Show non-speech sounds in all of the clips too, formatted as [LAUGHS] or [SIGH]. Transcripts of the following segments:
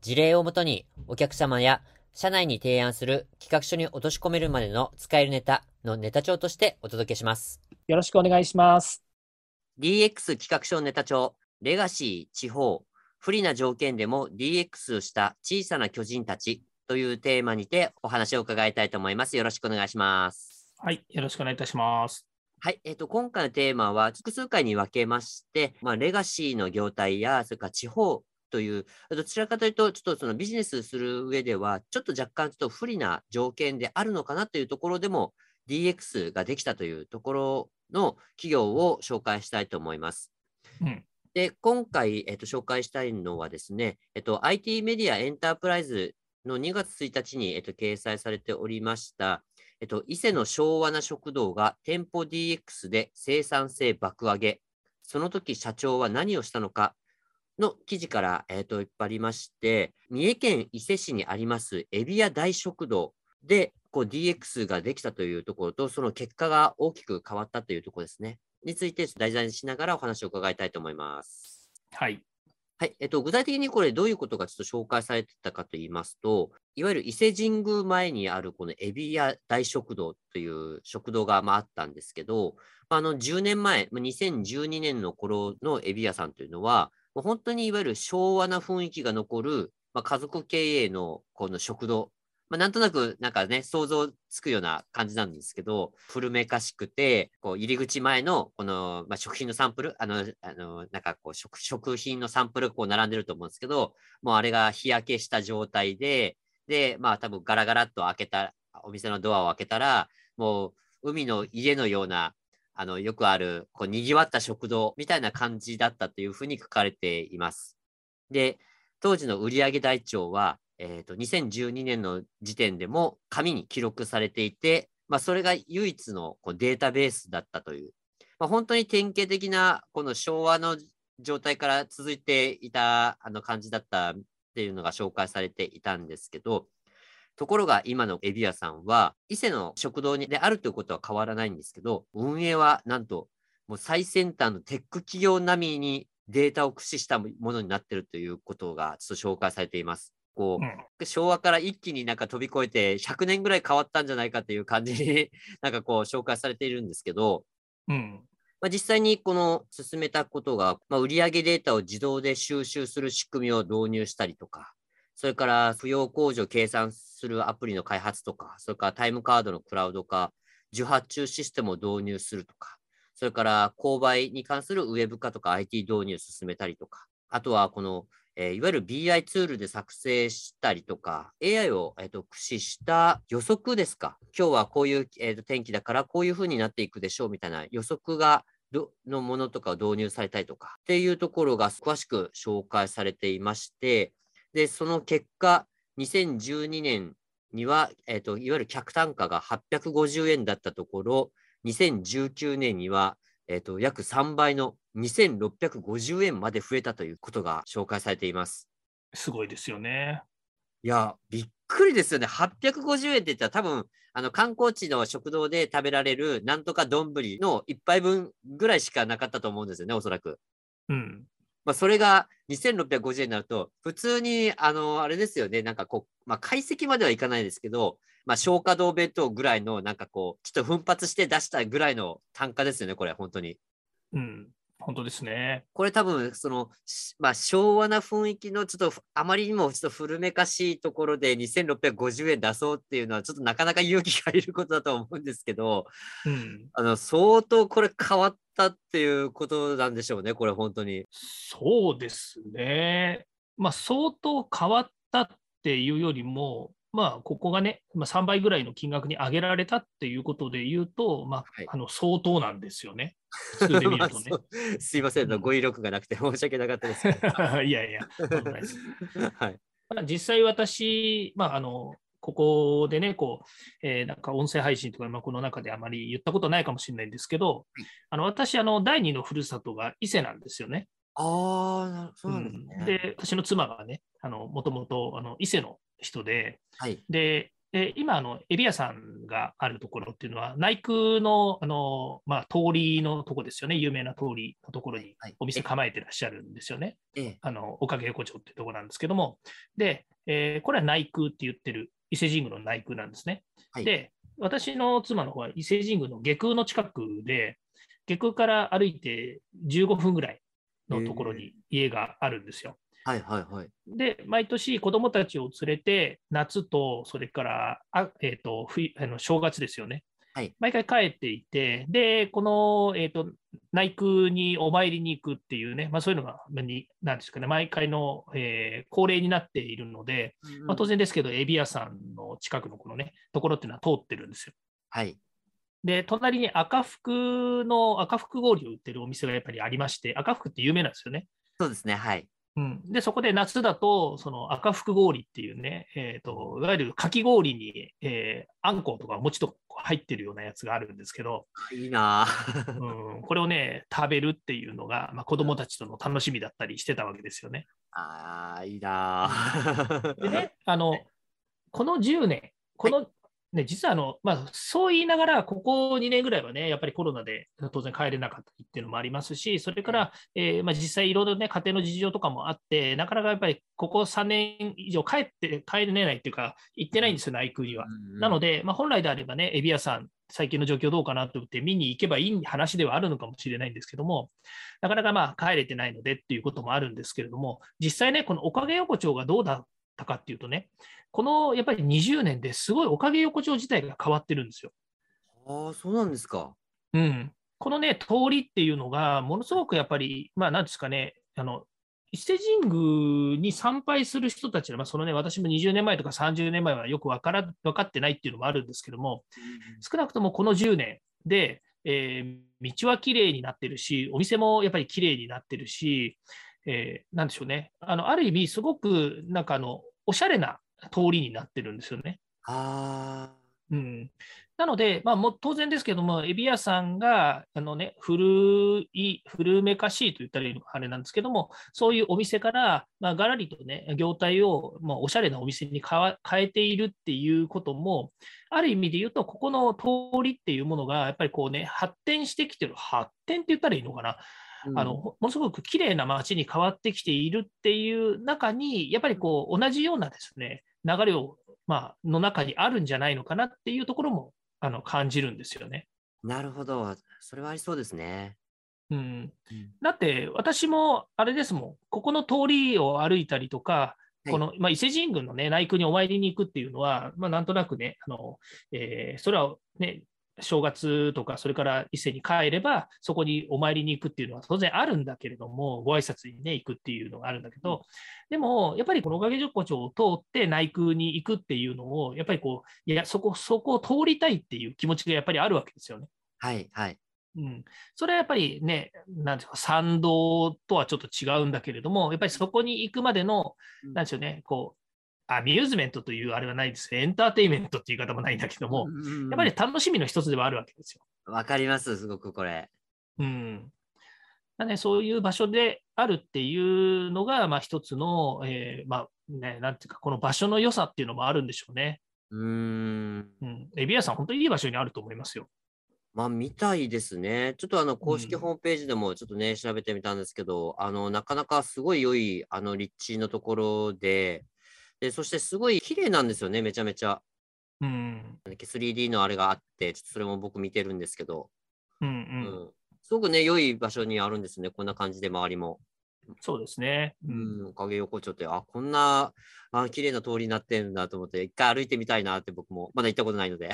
事例をもとにお客様や社内に提案する企画書に落とし込めるまでの使えるネタのネタ帳としてお届けします。よろしくお願いします。DX 企画書ネタ帳、レガシー、地方、不利な条件でも DX した小さな巨人たちというテーマにてお話を伺いたいと思います。よろしくお願いします。はい、よろしくお願いいたします。はい。えっ、ー、と、今回のテーマは、複数回に分けまして、まあ、レガシーの業態や、それから地方という、どちらかというと、ちょっとそのビジネスする上では、ちょっと若干ちょっと不利な条件であるのかなというところでも、DX ができたというところの企業を紹介したいと思います。うん、で、今回、えと、紹介したいのはですね、えと、IT メディアエンタープライズの2月1日に、えっと、掲載されておりました、えっと、伊勢の昭和な食堂が店舗 DX で生産性爆上げ。その時社長は何をしたのかの記事から、えっと、引っ張りまして、三重県伊勢市にありますエビ屋大食堂でこう DX ができたというところと、その結果が大きく変わったというところですね。について題材にしながらお話を伺いたいと思います。はい。はい。えっと、具体的にこれどういうことがちょっと紹介されてたかと言いますと、いわゆる伊勢神宮前にあるこのエビ屋大食堂という食堂がまああったんですけど、あの10年前、2012年の頃のエビ屋さんというのは、もう本当にいわゆる昭和な雰囲気が残る、まあ、家族経営のこの食堂。まあ、なんとなく、なんかね、想像つくような感じなんですけど、古めかしくて、こう、入り口前の、この、まあ、食品のサンプル、あの、あの、なんかこう食、食品のサンプル、こう、並んでると思うんですけど、もうあれが日焼けした状態で、で、まあ、多分ガラガラっと開けた、お店のドアを開けたら、もう、海の家のような、あの、よくある、こう、賑わった食堂みたいな感じだったというふうに書かれています。で、当時の売上台帳は、えーと、2012年の時点でも紙に記録されていて、まあ、それが唯一のこうデータベースだったという、まあ、本当に典型的なこの昭和の状態から続いていたあの感じだったっていうのが紹介されていたんですけど、ところが今のエビ屋さんは、伊勢の食堂であるということは変わらないんですけど、運営はなんともう最先端のテック企業並みにデータを駆使したものになっているということがちょっと紹介されています。こう、うん、昭和から一気になんか飛び越えて100年ぐらい変わったんじゃないかっていう感じに [LAUGHS] なんかこう紹介されているんですけど、うん、まあ、実際にこの進めたことが、まあ、売上データを自動で収集する仕組みを導入したりとか、それから扶養控除を計算するアプリの開発とか、それからタイムカードのクラウド化、受発注システムを導入するとか、それから購買に関するウェブ化とか IT 導入を進めたりとか、あとはこのえー、いわゆる BI ツールで作成したりとか、AI を、えーと、駆使した予測ですか。今日はこういう、えーと、天気だからこういうふうになっていくでしょうみたいな予測がのものとかを導入されたりとかっていうところが詳しく紹介されていまして、で、その結果、2012年には、えーと、いわゆる客単価が850円だったところ、2019年には、えーと約3倍の2650円まで増えたということが紹介されています。すごいですよね。いや、びっくりですよね。850円って言ったら多分、あの観光地の食堂で食べられるなんとか丼の1杯分ぐらいしかなかったと思うんですよね、おそらく。うん。まあ、それが2650円になると、普通に、あの、あれですよね、なんかこう、まあ、解析まではいかないですけど、まあ、消化堂弁当ぐらいの、なんかこう、ちょっと奮発して出したぐらいの単価ですよね、これ、本当に。うん。本当ですね。これ多分、その、まあ、昭和な雰囲気のちょっとあまりにもちょっと古めかしいところで2650円出そうっていうのはちょっとなかなか勇気がいることだと思うんですけど、うん、あの相当これ変わったっていうことなんでしょうね、これ本当に。そうですね。まあ、相当変わったっていうよりも、まあ、ここがね、まあ、3倍ぐらいの金額に上げられたっていうことで言うと、まあ、はいあの相当なんですよね。[LAUGHS] 普通で見るとねすいません、うん語彙力がなくて [LAUGHS] 申し訳なかったです。[LAUGHS] いやいや、はい。まあ実際私、まあ、あの、ここでね、こう、えーなんか音声配信とか、まあ、この中であまり言ったことないかもしれないんですけど、はいあの私、あの、第二のふるさとが伊勢なんですよね。ああ、なそうなんですね。うんで、私の妻がね、あの、もともと、あの、伊勢の人で、はい。で、で今、あの、エビ屋さんがあるところっていうのは、内空の、あの、まあ、通りのとこですよね、有名な通りのところにはいお店構えてらっしゃるんですよね。ええ。あの、おかげ横丁っていうところなんですけども、で、えーこれは内空って言ってる伊勢神宮の内空なんですね。はいで、私の妻の方は伊勢神宮の下空の近くで、下空から歩いて15分ぐらいのところに家があるんですよ。はいはいはい。で、毎年子供たちを連れて、夏と、それから、あえっ、と、冬、あの正月ですよね。はい毎回帰っていて、で、この、えっ、と、内宮にお参りに行くっていうね、まあそういうのが、なんですかね、毎回の、えー恒例になっているので、まあ、当然ですけど、エビ屋さんの近くのこのね、ところっていうのは通ってるんですよ。はい。で、隣に赤福の、赤福氷を売ってるお店がやっぱりありまして、赤福って有名なんですよね。そうですね。はい。うん、で、そこで夏だと、その赤福氷っていうね、えっ、と、いわゆるかき氷に、えーあんことか餅とか入ってるようなやつがあるんですけど、いいな。ぁうん、これをね、食べるっていうのが、まあ、子供たちとの楽しみだったりしてたわけですよね。ああ、いいな。ぁでね、あの、[LAUGHS] この10年、この、ね、実はあの、まあ、そう言いながら、ここ2年ぐらいはね、やっぱりコロナで当然帰れなかったっていうのもありますし、それから、えーまあ、実際いろいろね、家庭の事情とかもあって、なかなかやっぱりここ3年以上帰って、帰れないっていうか、行ってないんですよ、内空には。なので、で、まあ、本来であればね、エビ屋さん、最近の状況どうかなと思って見に行けばいい話ではあるのかもしれないんですけども、なかなかまあ帰れてないのでっていうこともあるんですけれども、実際ね、このおかげ横丁がどうだったかっていうとね、このやっぱり20年ですごいおかげ横丁自体が変わってるんですよ。ああ、そうなんですか。うん、このね、通りっていうのが、ものすごくやっぱり、まあ、なんですかね、あの伊勢神宮に参拝する人たちは、まあ、そのね、私も20年前とか30年前はよく分から分かってないっていうのもあるんですけども、少なくともこの10年で、えー道はきれいになってるし、お店もやっぱりきれいになってるし、えーなんでしょうね、あのある意味、すごくなんかあのおしゃれな通りになってるんですよね。あうん、なので、まあ、もう当然ですけども、エビ屋さんがあの、ね、古い、古めかしいと言ったらいいのかあれなんですけども、そういうお店から、まあ、がらりとね、業態を、まあ、おしゃれなお店に変えているっていうことも、ある意味で言うと、ここの通りっていうものが、やっぱりこうね、発展してきてる、発展って言ったらいいのかな、あ、あのものすごく綺麗な街に変わってきているっていう中に、やっぱりこう同じようなですね流れを、まあの中にあるんじゃないのかなっていうところもあの感じるんですよね。なるほど。それはありそうですね。うん、だって私もあれですもん、ここの通りを歩いたりとか、いこのまあ、伊勢神宮の、ね、内宮にお参りに行くっていうのは、まあ、なんとなくね、あのえーそれはね、正月とか、それから伊勢に帰れば、そこにお参りに行くっていうのは当然あるんだけれども、ご挨拶に、ね、行くっていうのがあるんだけど、でも、やっぱりこのおかげ横丁を通って内宮に行くっていうのを、やっぱりこう、いや、そこ、そこを通りたいっていう気持ちがやっぱりあるわけですよね。はいはい。うん、それはやっぱりね、なんていうか、賛同とはちょっと違うんだけれども、やっぱりそこに行くまでの、うんなんでしょうね、こう、アミューズメントというあれはないですね、エンターテインメントっていう言い方もないんだけども、やっぱり楽しみの一つではあるわけですよ。わかります、すごくこれ。うん。だね、そういう場所であるっていうのが、まあ一つの、えーまあね、なんていうか、この場所の良さっていうのもあるんでしょうね。うーん。うん。エビ屋さん、本当にいい場所にあると思いますよ。まあ、みたいですね。ちょっとあの、公式うんホームページでもちょっとね、調べてみたんですけど、あの、なかなかすごい良い、あの、立地のところで、で、そしてすごい綺麗なんですよね、めちゃめちゃ。うん。3D のあれがあって、ちょっとそれも僕見てるんですけど、うんう。うんん。すごくね、良い場所にあるんですね、こんな感じで周りも。そうですね。う。うんん、おかげ横丁って、あ、こんな、あ、綺麗な通りになってるんだと思って、一回歩いてみたいなって僕も、まだ行ったことないので。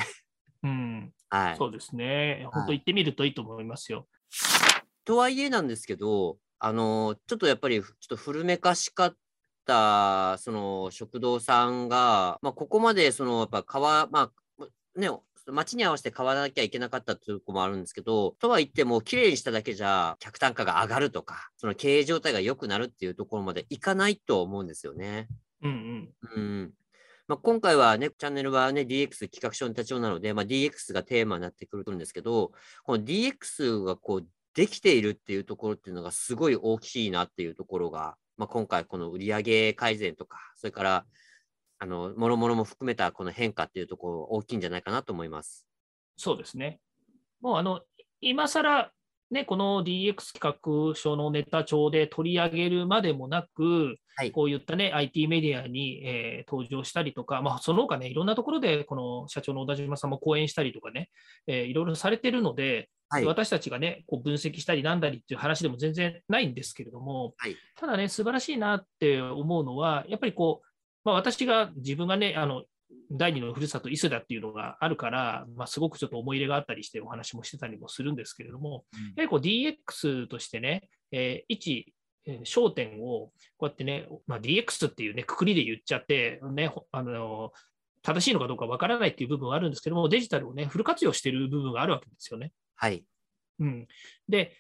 うん。[LAUGHS] はい。そうですね。本当行ってみるといいと思いますよ。とはいえなんですけど、あの、ちょっとやっぱり、ちょっと古めかしかっったその食堂さんが、まあ、ここまでそのやっぱ川、まあね、街に合わせて買わなきゃいけなかったというところもあるんですけど、とは言っても、綺麗にしただけじゃ客単価が上がるとか、その経営状態が良くなるっていうところまでいかないと思うんですよね。うんうん。うんまあ、今回はね、チャンネルはね、DX 企画書の手帳なので、まあ、DX がテーマになってくるんですけど、この DX がこうできているっていうところっていうのがすごい大きいなっていうところが、まあ、今回この売上改善とか、それからあの、もろもろも含めたこの変化っていうところ大きいんじゃないかなと思います。そうですね。もうあの、今更、ね、この DX 企画書のネタ帳で取り上げるまでもなく、はいこういったね、IT メディアに、えー登場したりとか、まあ、その他ね、いろんなところで、この社長の小田島さんも講演したりとかね、えーいろいろされてるので、はい。私たちがね、こう分析したりなんだりっていう話でも全然ないんですけれども、はいただね、素晴らしいなって思うのは、やっぱりこう、まあ、私が自分がね、あの第二のふるさと、伊勢だっていうのがあるから、まあ、すごくちょっと思い入れがあったりしてお話もしてたりもするんですけれども、やはりこう DX としてね、えー一、えー焦点をこうやってね、まあ、DX っていうね、くくりで言っちゃって、ね、ほあの正しいのかどうかわからないっていう部分はあるんですけども、デジタルをね、フル活用している部分があるわけですよね。はい。うん、で、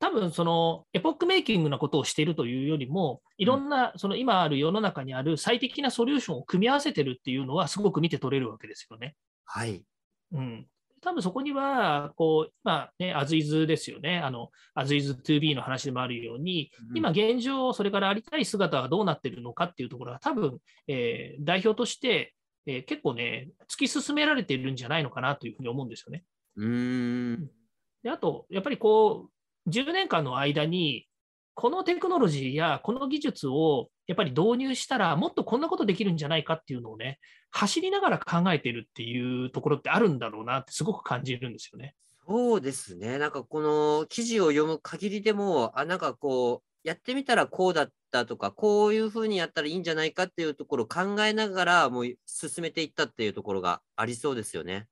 多分そのエポックメイキングなことをしているというよりも、いろんな、その今ある世の中にある最適なソリューションを組み合わせてるっていうのは、すごく見て取れるわけですよね。はい。うん、多分そこには、こう、今ね、アズイズですよね。あの、アズイズ 2B の話でもあるように、今現状、それからありたい姿がどうなってるのかっていうところは、多分、えー代表として、えー結構ね、突き進められているんじゃないのかなというふうに思うんですよね。うーん。であと、やっぱりこう、10年間の間に、このテクノロジーやこの技術をやっぱり導入したら、もっとこんなことできるんじゃないかっていうのをね、走りながら考えてるっていうところってあるんだろうなってすごく感じるんですよね。そうですね。なんかこの記事を読む限りでも、あ、なんかこう、やってみたらこうだったとか、こういうふうにやったらいいんじゃないかっていうところを考えながら、もう進めていったっていうところがありそうですよね。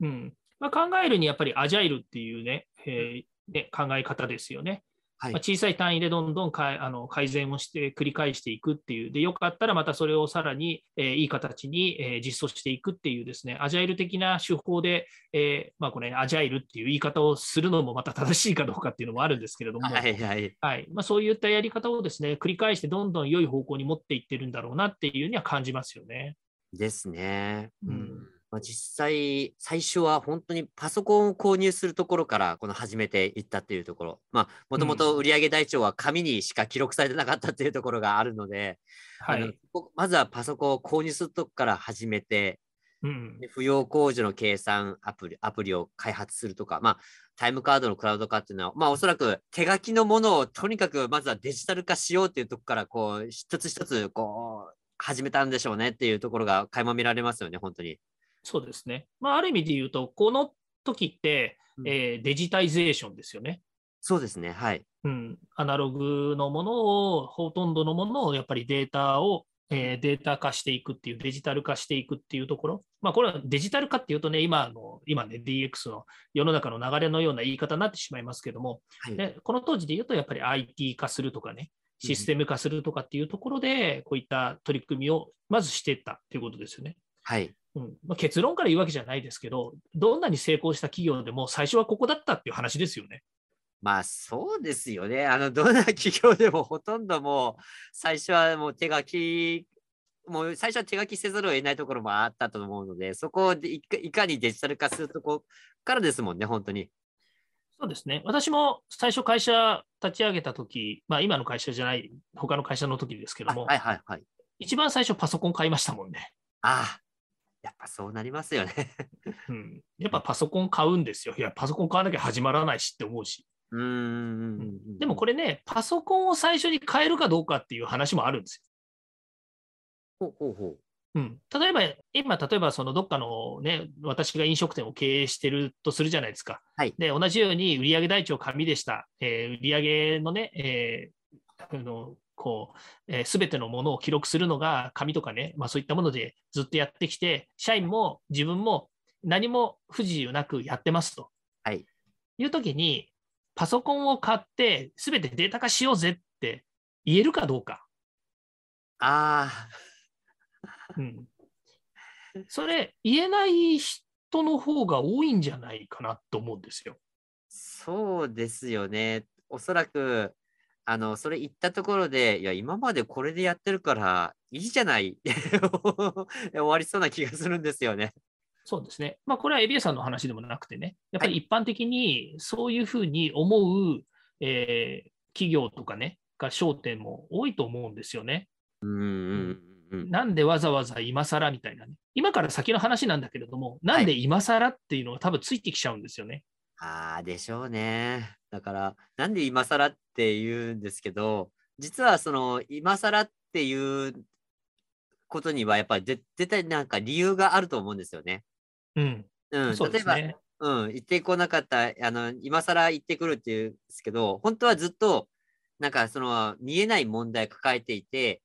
うんまあ、考えるにやっぱりアジャイルっていうね、えーね考え方ですよね。はいまあ、小さい単位でどんどんかいあの改善をして繰り返していくっていう、でよかったらまたそれをさらに、えーいい形に、えー実装していくっていうですね、アジャイル的な手法で、えーまあ、これ、ね、アジャイルっていう言い方をするのもまた正しいかどうかっていうのもあるんですけれども、はいはい。はいまあ、そういったやり方をですね繰り返してどんどん良い方向に持っていってるんだろうなっていうには感じますよね。ですね。うんまあ、実際、最初は本当にパソコンを購入するところからこの始めていったっていうところ、まあ、もともと売上台帳は紙にしか記録されてなかったっていうところがあるので、はい。あのこまずはパソコンを購入するとこから始めて、うん。で扶養控除の計算アプリアプリを開発するとか、まあ、タイムカードのクラウド化っていうのは、まあ、おそらく手書きのものをとにかくまずはデジタル化しようっていうところから、こう、一つ一つ、こう、始めたんでしょうねっていうところが垣間見られますよね、本当に。そうですね。まあ、ある意味で言うと、この時って、うんえーデジタイゼーションですよね。そうですね、はい。うん、アナログのものを、ほとんどのものをやっぱりデータを、えーデータ化していくっていう、デジタル化していくっていうところ。まあ、これはデジタル化っていうとね、今の、今ね、DX の世の中の流れのような言い方になってしまいますけども、はいでこの当時で言うと、やっぱり IT 化するとかね、システム化するとかっていうところで、こういった取り組みをまずしていったということですよね。はい。うんまあ、結論から言うわけじゃないですけど、どんなに成功した企業でも最初はここだったっていう話ですよね。まあそうですよね。あの、どんな企業でもほとんどもう、最初はもう手書き、もう最初は手書きせざるを得ないところもあったと思うので、そこをでいかいかにデジタル化するとこからですもんね、本当に。そうですね。私も最初会社立ち上げたとき、まあ今の会社じゃない、他の会社の時ですけども、あはいはいはい。一番最初パソコン買いましたもんね。ああ、やっぱそうなりますよね。うん。やっぱパソコン買うんですよ。いや、パソコン買わなきゃ始まらないしって思うし。うーん。でもこれね、パソコンを最初に買えるかどうかっていう話もあるんですほうほうほう。よ。うん、例えば、今、例えばそのどっかのね、私が飲食店を経営してるとするじゃないですか。はいで、同じように売上台帳紙でした。えー売上のね、えーあのこう、す、べ、てのものを記録するのが紙とかね、まあそういったものでずっとやってきて、社員も自分も何も不自由なくやってますと。はい。いうときに、パソコンを買って、すべてデータ化しようぜって言えるかどうか。あうん。それ、言えない人の方が多いんじゃないかなと思うんですよ。そうですよね。おそらく、あの、それ言ったところで、いや、今までこれでやってるからいいじゃない [LAUGHS] 終わりそうな気がするんですよね。そうですね。まあ、これはエビエさんの話でもなくてね、やっぱり一般的にそういうふうに思う、えー企業とかね、が焦点も多いと思うんですよね。うんうんうんうん。なんでわざわざ今更みたいなね。今から先の話なんだけれども、なんで今更っていうのが多分ついてきちゃうんですよね。ああ、でしょうね。だから、なんで今更って言うんですけど、実はその、今更っていうことには、やっぱりぜ絶対なんか理由があると思うんですよね。うん。うん、例えば。うん、行ってこなかった、あの、今更行ってくるっていうんですけど、本当はずっと、なんかその、見えない問題を抱えていて、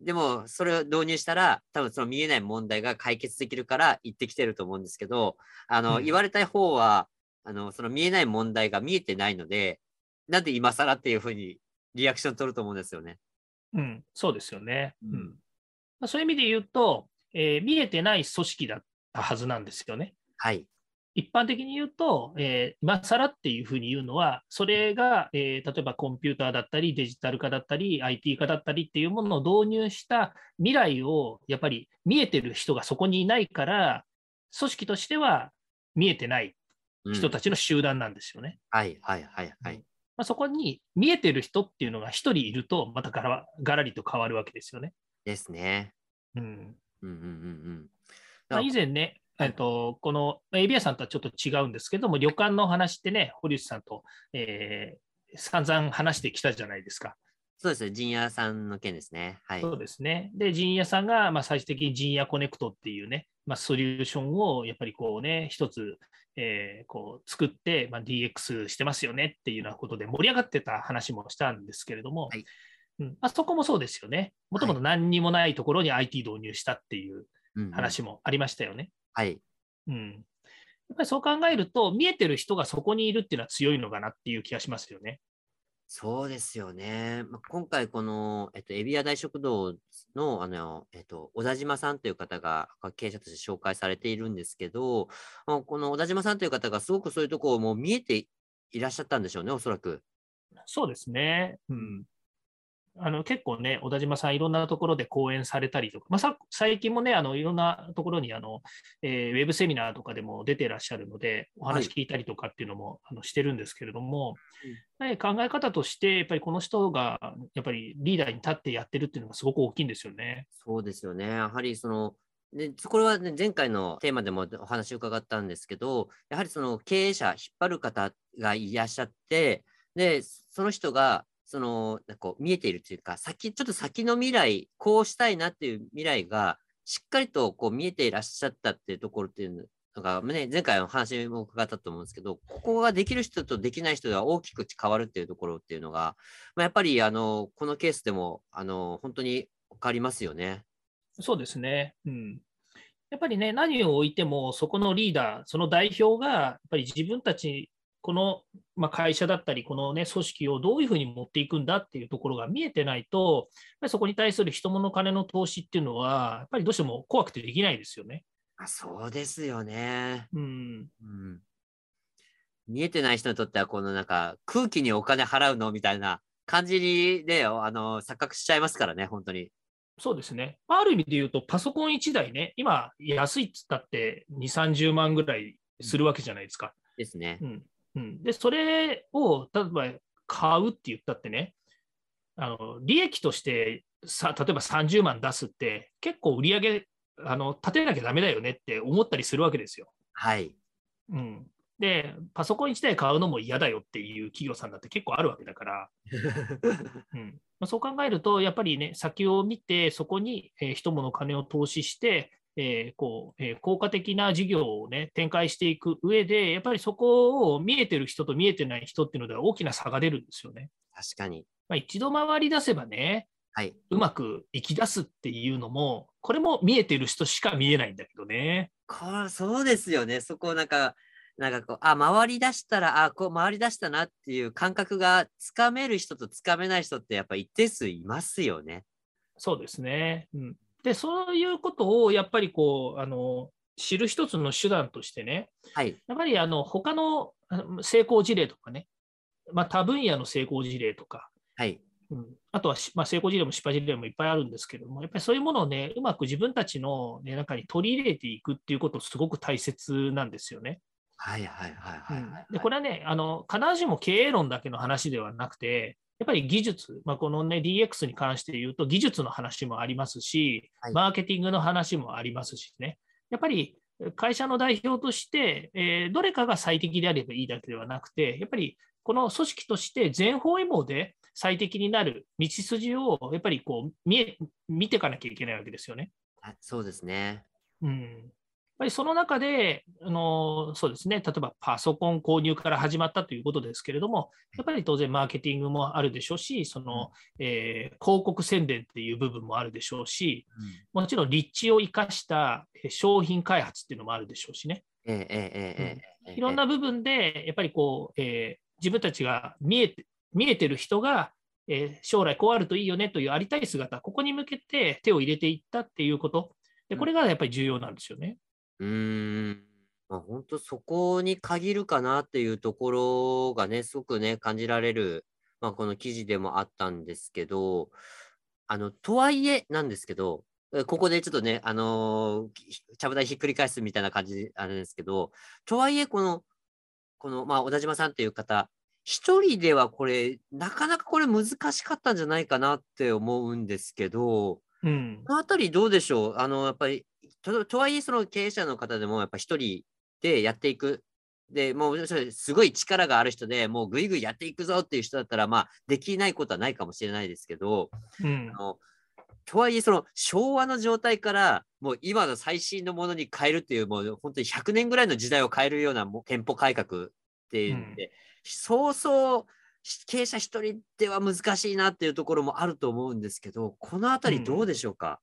でも、それを導入したら、多分その見えない問題が解決できるから行ってきてると思うんですけど、あの、うん言われたい方は、あの、その見えない問題が見えてないので、なんで今更っていうふうにリアクション取ると思うんですよね。うん、そうですよね。うんうんまあ、そういう意味で言うと、えー見えてない組織だったはずなんですよね。はい。一般的に言うと、えー今更っていうふうに言うのは、それが、えー例えばコンピューターだったり、デジタル化だったり、IT 化だったりっていうものを導入した未来を、やっぱり見えてる人がそこにいないから、組織としては見えてないうん人たちの集団なんですよね。はい、はい、はい、はい。まあ、そこに見えてる人っていうのが一人いると、またがらがらりと変わるわけですよね。ですね。うんうん、うん、うん、うん。まあ、以前ね、えっと、このエビアさんとはちょっと違うんですけども、旅館の話ってね、堀内さんと、えー散々話してきたじゃないですか。そうですね。陣屋さんの件ですね。はい。そうですね。で、陣屋さんが、まあ、最終的に陣屋コネクトっていうね、まあ、ソリューションをやっぱりこうね、一つ、えーこう作って、まあ、DX してますよねっていうようなことで盛り上がってた話もしたんですけれども、はいうん、あそこもそうですよね。もともと何にもないところに IT 導入したっていう話もありましたよね。はい。うん。やっぱりそう考えると、見えてる人がそこにいるっていうのは強いのかなっていう気がしますよね。そうですよね。まあ、今回、この、えっと、エビア大食堂の、あの、えっと、小田島さんという方が経営者として紹介されているんですけど、この小田島さんという方がすごくそういうところをも見えていらっしゃったんでしょうね、おそらく。そうですね。うん。あの結構ね、小田島さん、いろんなところで講演されたりとか、まあ、さ最近もね、あのいろんなところにあの、えーウェブセミナーとかでも出てらっしゃるので、お話聞いたりとかっていうのも、あのしてるんですけれども、ね考え方として、やっぱりこの人がやっぱりリーダーに立ってやってるっていうのがすごく大きいんですよね。そうですよね。やはりその、でこれは、ね、前回のテーマでもお話を伺ったんですけど、やはりその経営者、引っ張る方がいらっしゃって、で、その人が、その、なんかこう見えているというか、先、ちょっと先の未来、こうしたいなっていう未来が、しっかりとこう見えていらっしゃったっていうところっていうのが、ね、前回の話も伺ったと思うんですけど、ここができる人とできない人が大きく変わるっていうところっていうのが、まあ、やっぱり、あの、このケースでも、あの、本当に分かりますよね。そうですね。うん。やっぱりね、何を置いても、そこのリーダー、その代表が、やっぱり自分たち、この、まあ、会社だったり、この、ね、組織をどういうふうに持っていくんだっていうところが見えてないと、やっぱりそこに対する人物金の投資っていうのは、やっぱりどうしても怖くてできないですよね。あそうですよね。うん。うん。見えてない人にとっては、このなんか空気にお金払うのみたいな感じで、あの、錯覚しちゃいますからね、本当に。そうですね。ある意味で言うと、パソコン1台ね、今、安いっつったって2、30万ぐらいするわけじゃないですか。ですね。うんうん、で、それを例えば買うって言ったってね、あの利益としてさ、例えば30万出すって、結構売り上げあの立てなきゃだめだよねって思ったりするわけですよ。はい。うん、で、パソコン1台買うのも嫌だよっていう企業さんだって結構あるわけだから、[LAUGHS] うんまあ、そう考えると、やっぱりね、先を見て、そこに、えー人物金を投資して、えーこうえー効果的な事業を、ね、展開していく上で、やっぱりそこを見えてる人と見えてない人っていうのでは大きな差が出るんですよね。確かに。まあ、一度回り出せばね、はい。うまくいき出すっていうのも、これも見えてる人しか見えないんだけどね。これそうですよね。そこなんか、なんかこう、あ、回り出したら、あ、こう回り出したなっていう感覚がつかめる人とつかめない人ってやっぱ一定数いますよね。そうですね。うん、で、そういうことをやっぱりこう、あの知る一つの手段としてね、はい、やっぱりあの他の成功事例とかね、まあ、多分野の成功事例とか、はい。うん、あとは、まあ、成功事例も失敗事例もいっぱいあるんですけども、やっぱりそういうものをね、うまく自分たちの、ね、中に取り入れていくっていうことすごく大切なんですよね。はいはいはいはい、はい、でこれはねあの、必ずしも経営論だけの話ではなくて、やっぱり技術、まあ、このね DX に関して言うと、技術の話もありますし、マーケティングの話もありますしね、やっぱり会社の代表として、えー、どれかが最適であればいいだけではなくて、やっぱりこの組織として全方位網で最適になる道筋をやっぱりこう見え見ていかなきゃいけないわけですよね。そうですね。うん、ぱりその中で、あのそうですね、例えばパソコン購入から始まったということですけれども、やっぱり当然マーケティングもあるでしょうし、その、えー、広告宣伝っていう部分もあるでしょうし、もちろん立地を生かした商品開発っていうのもあるでしょうしね。いろんな部分で、やっぱりこう、えー、自分たちが見えて見えてる人が、えー、将来こうあるといいよねというありたい姿、ここに向けて手を入れていったっていうこと、でこれがやっぱり重要なんですよね。うーん。ま、本当そこに限るかなっていうところがね、すごくね、感じられる、ま、この記事でもあったんですけど、あの、とはいえなんですけど、ここでちょっとね、あの、ちゃぶ台ひっくり返すみたいな感じあれですけど、とはいえこのこの、ま、小田島さんっていう方、一人ではこれ、なかなかこれ難しかったんじゃないかなって思うんですけど、うん。このあたりどうでしょう？あの、やっぱりととはいえ、その経営者の方でもやっぱ一人でやっていく。で、もうすごい力がある人でもうぐいぐいやっていくぞっていう人だったら、まあ、できないことはないかもしれないですけど、うん、あのとはいえ、その昭和の状態からもう今の最新のものに変えるっていう、もう本当に100年ぐらいの時代を変えるような店舗改革っていうんで、うん、そうそう経営者一人では難しいなっていうところもあると思うんですけど、このあたりどうでしょうか、うん、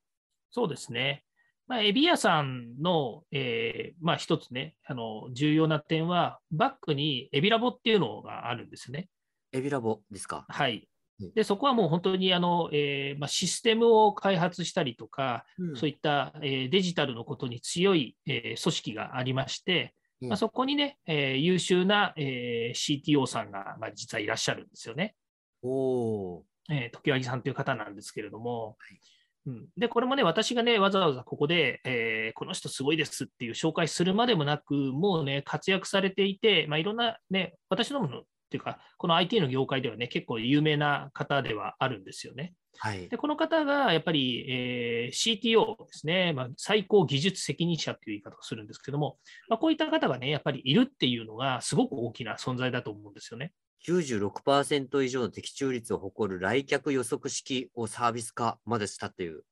そうですね。まあ、エビ屋さんの、えー、まあ、一つね、あの重要な点は、バックにエビラボっていうのがあるんですね。エビラボですか？はい。でそこはもう本当にあの、えーまあ、システムを開発したりとか、うん、そういった、えー、デジタルのことに強い、えー、組織がありまして、うん、まあ、そこにね、えー、優秀な、えー、CTO さんが、まあ、実はいらっしゃるんですよね。おえー、時脇さんという方なんですけれども、はいうん、で、これもね、私がね、わざわざここで、えー、この人すごいですっていう紹介するまでもなく、もうね、活躍されていて、まあ、いろんなね、私どものっていうか、この IT の業界ではね、結構有名な方ではあるんですよね。はい、でこの方がやっぱり、えー、CTO ですね、まあ、最高技術責任者という言い方をするんですけども、まあ、こういった方がね、やっぱりいるっていうのが、すごく大きな存在だと思うんですよね。96%以上の的中率を誇る来客予測式をサービス化までしたっていう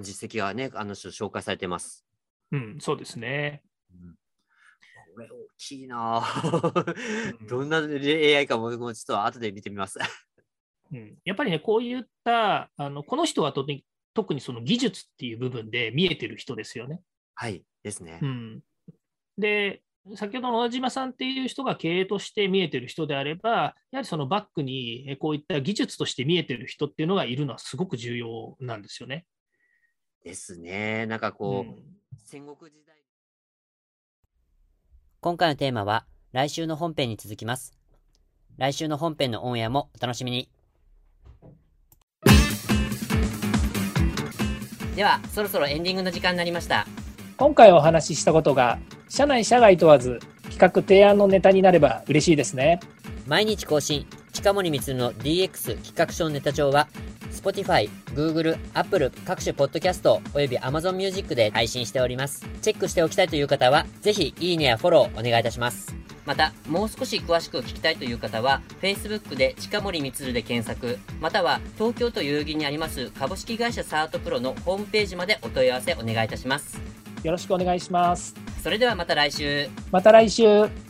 実績がね、あの人紹介されてます。うん、そうですね。うん、これ大きいな、[LAUGHS] どんな AI かももうちょっと後で見てみます。うん、やっぱりね、こういったあのこの人はと特にその技術っていう部分で見えてる人ですよね。はいですね。うん、で、先ほどの小島さんっていう人が経営として見えてる人であれば、やはりそのバックにこういった技術として見えてる人っていうのがいるのはすごく重要なんですよね。ですね。なんかこう、うん、戦国時代。今回のテーマは、来週の本編に続きます。来週の本編のオンエアもお楽しみに。では、そろそろエンディングの時間になりました。今回お話ししたことが社内社外問わず企画提案のネタになれば嬉しいですね毎日更新近森光の DX 企画書ネタ帳は Spotify、Google、Apple 各種ポッドキャストおよび Amazon Music で配信しておりますチェックしておきたいという方はぜひいいねやフォローお願いいたしますまた、もう少し詳しく聞きたいという方は、Facebook で近森光で検索、または東京都代々木にあります株式会社サートプロのホームページまでお問い合わせお願いいたします。よろしくお願いします。それではまた来週。また来週。